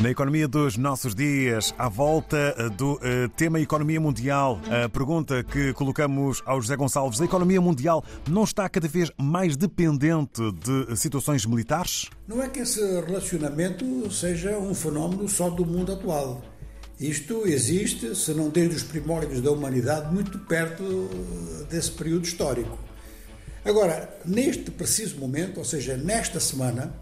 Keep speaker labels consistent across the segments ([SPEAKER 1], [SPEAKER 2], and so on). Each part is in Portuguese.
[SPEAKER 1] Na economia dos nossos dias, à volta do uh, tema economia mundial, a pergunta que colocamos ao José Gonçalves: a economia mundial não está cada vez mais dependente de situações militares?
[SPEAKER 2] Não é que esse relacionamento seja um fenómeno só do mundo atual. Isto existe, se não desde os primórdios da humanidade, muito perto desse período histórico. Agora, neste preciso momento, ou seja, nesta semana,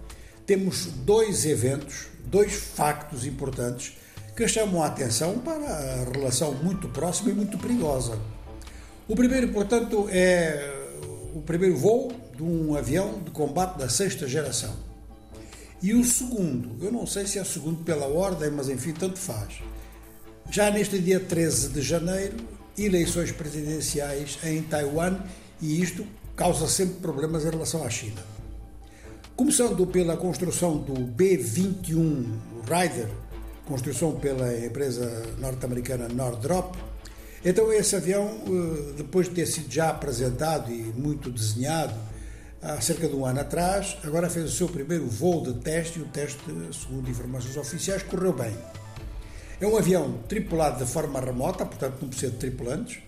[SPEAKER 2] temos dois eventos, dois factos importantes que chamam a atenção para a relação muito próxima e muito perigosa. O primeiro, portanto, é o primeiro voo de um avião de combate da sexta geração. E o segundo, eu não sei se é o segundo pela ordem, mas enfim, tanto faz. Já neste dia 13 de janeiro, eleições presidenciais em Taiwan e isto causa sempre problemas em relação à China. Começando pela construção do B-21 Rider, construção pela empresa norte-americana Nordrop. Então, esse avião, eh, depois de ter sido já apresentado e muito desenhado há cerca de um ano atrás, agora fez o seu primeiro voo de teste e o teste, segundo informações oficiais, correu bem. É um avião tripulado de forma remota, portanto, não precisa de tripulantes,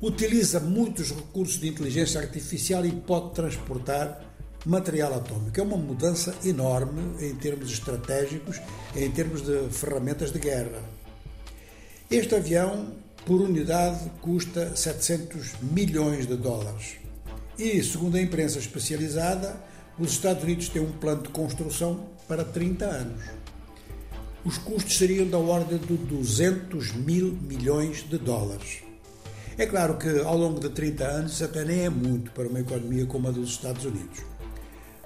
[SPEAKER 2] utiliza muitos recursos de inteligência artificial e pode transportar material atômico. É uma mudança enorme em termos estratégicos, em termos de ferramentas de guerra. Este avião, por unidade, custa 700 milhões de dólares. E, segundo a imprensa especializada, os Estados Unidos têm um plano de construção para 30 anos. Os custos seriam da ordem de 200 mil milhões de dólares. É claro que ao longo de 30 anos até nem é muito para uma economia como a dos Estados Unidos.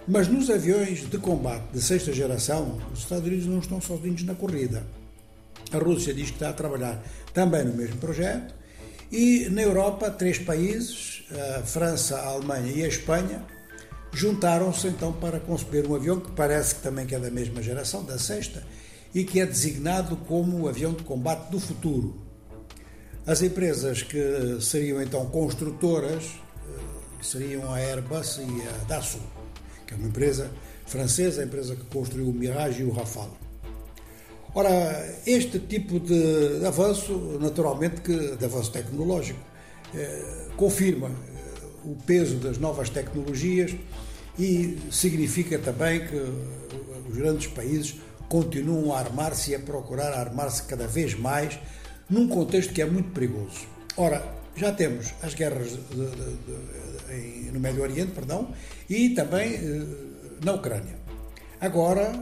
[SPEAKER 2] Mas nos aviões de combate de sexta geração, os Estados Unidos não estão sozinhos na corrida. A Rússia diz que está a trabalhar também no mesmo projeto. E na Europa, três países, a França, a Alemanha e a Espanha, juntaram-se então para conceber um avião que parece que também é da mesma geração, da sexta, e que é designado como o avião de combate do futuro. As empresas que seriam então construtoras eh, seriam a Airbus e a Dassault que é uma empresa francesa, a empresa que construiu o Mirage e o Rafale. Ora, este tipo de avanço, naturalmente, que, de avanço tecnológico, eh, confirma eh, o peso das novas tecnologias e significa também que os grandes países continuam a armar-se e a procurar armar-se cada vez mais num contexto que é muito perigoso. Ora, já temos as guerras de, de, de, no Médio Oriente, perdão, e também eh, na Ucrânia. Agora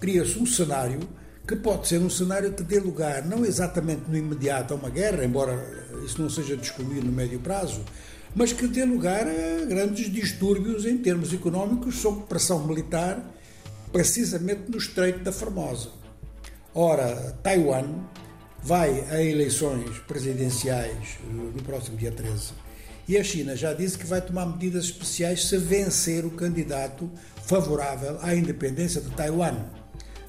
[SPEAKER 2] cria-se um cenário que pode ser um cenário que dê lugar, não exatamente no imediato a uma guerra, embora isso não seja descobrido no médio prazo, mas que dê lugar a grandes distúrbios em termos económicos sob pressão militar, precisamente no Estreito da Formosa. Ora, Taiwan vai a eleições presidenciais eh, no próximo dia 13 e a China já disse que vai tomar medidas especiais se vencer o candidato favorável à independência de Taiwan.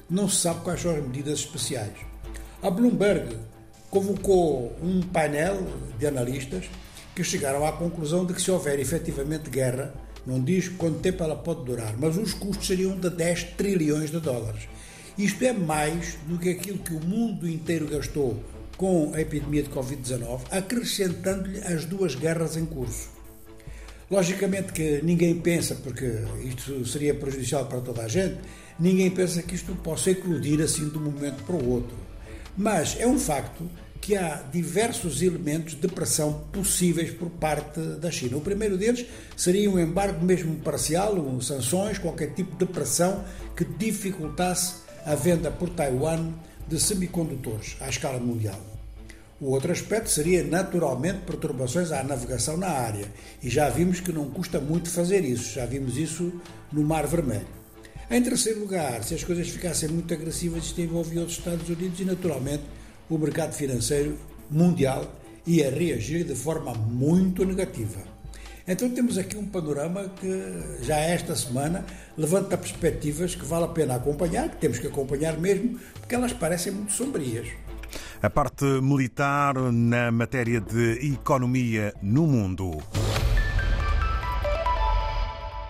[SPEAKER 2] Não se sabe quais são as medidas especiais. A Bloomberg convocou um painel de analistas que chegaram à conclusão de que se houver efetivamente guerra, não diz quanto tempo ela pode durar, mas os custos seriam de 10 trilhões de dólares. Isto é mais do que aquilo que o mundo inteiro gastou com a epidemia de Covid-19, acrescentando-lhe as duas guerras em curso. Logicamente que ninguém pensa, porque isto seria prejudicial para toda a gente, ninguém pensa que isto possa eclodir assim de um momento para o outro. Mas é um facto que há diversos elementos de pressão possíveis por parte da China. O primeiro deles seria um embargo mesmo parcial, um, sanções, qualquer tipo de pressão que dificultasse a venda por Taiwan de semicondutores à escala mundial. O outro aspecto seria, naturalmente, perturbações à navegação na área. E já vimos que não custa muito fazer isso, já vimos isso no Mar Vermelho. Em terceiro lugar, se as coisas ficassem muito agressivas, isto envolvia os Estados Unidos e, naturalmente, o mercado financeiro mundial ia reagir de forma muito negativa. Então temos aqui um panorama que já esta semana levanta perspectivas que vale a pena acompanhar, que temos que acompanhar mesmo, porque elas parecem muito sombrias.
[SPEAKER 1] A parte militar na matéria de economia no mundo.